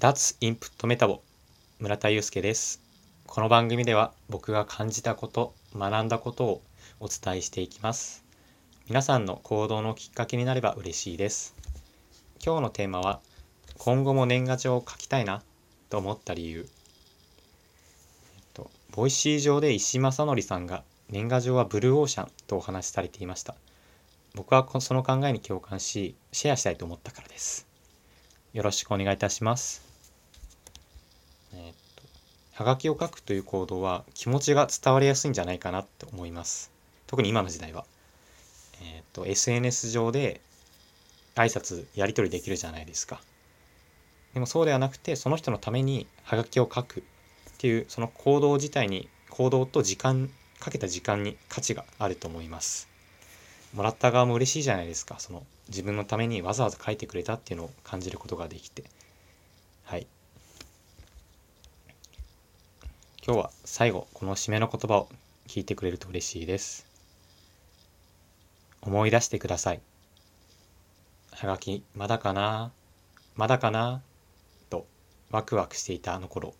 脱インプットメタボ村田祐介です。この番組では僕が感じたこと学んだことをお伝えしていきます。皆さんの行動のきっかけになれば嬉しいです。今日のテーマは今後も年賀状を書きたいなと思った理由、えっと、 Voicy 上で石井正則さんが年賀状はブルーオーシャンとお話しされていました。僕はその考えに共感しシェアしたいと思ったからです。よろしくお願いいたします、はがきを書くという行動は気持ちが伝わりやすいんじゃないかなと思います。特に今の時代は。えー、っと SNS 上で挨拶やり取りできるじゃないですか。でもそうではなくてその人のためにはがきを書くっていうその行動自体に行動と時間かけた時間に価値があると思います。もらった側も嬉しいじゃないですか。その自分のためにわざわざ書いてくれたっていうのを感じることができて。はい。今日は最後この締めの言葉を聞いてくれると嬉しいです。思い出してください。はがきまだかなまだかなとワクワクしていたあの頃。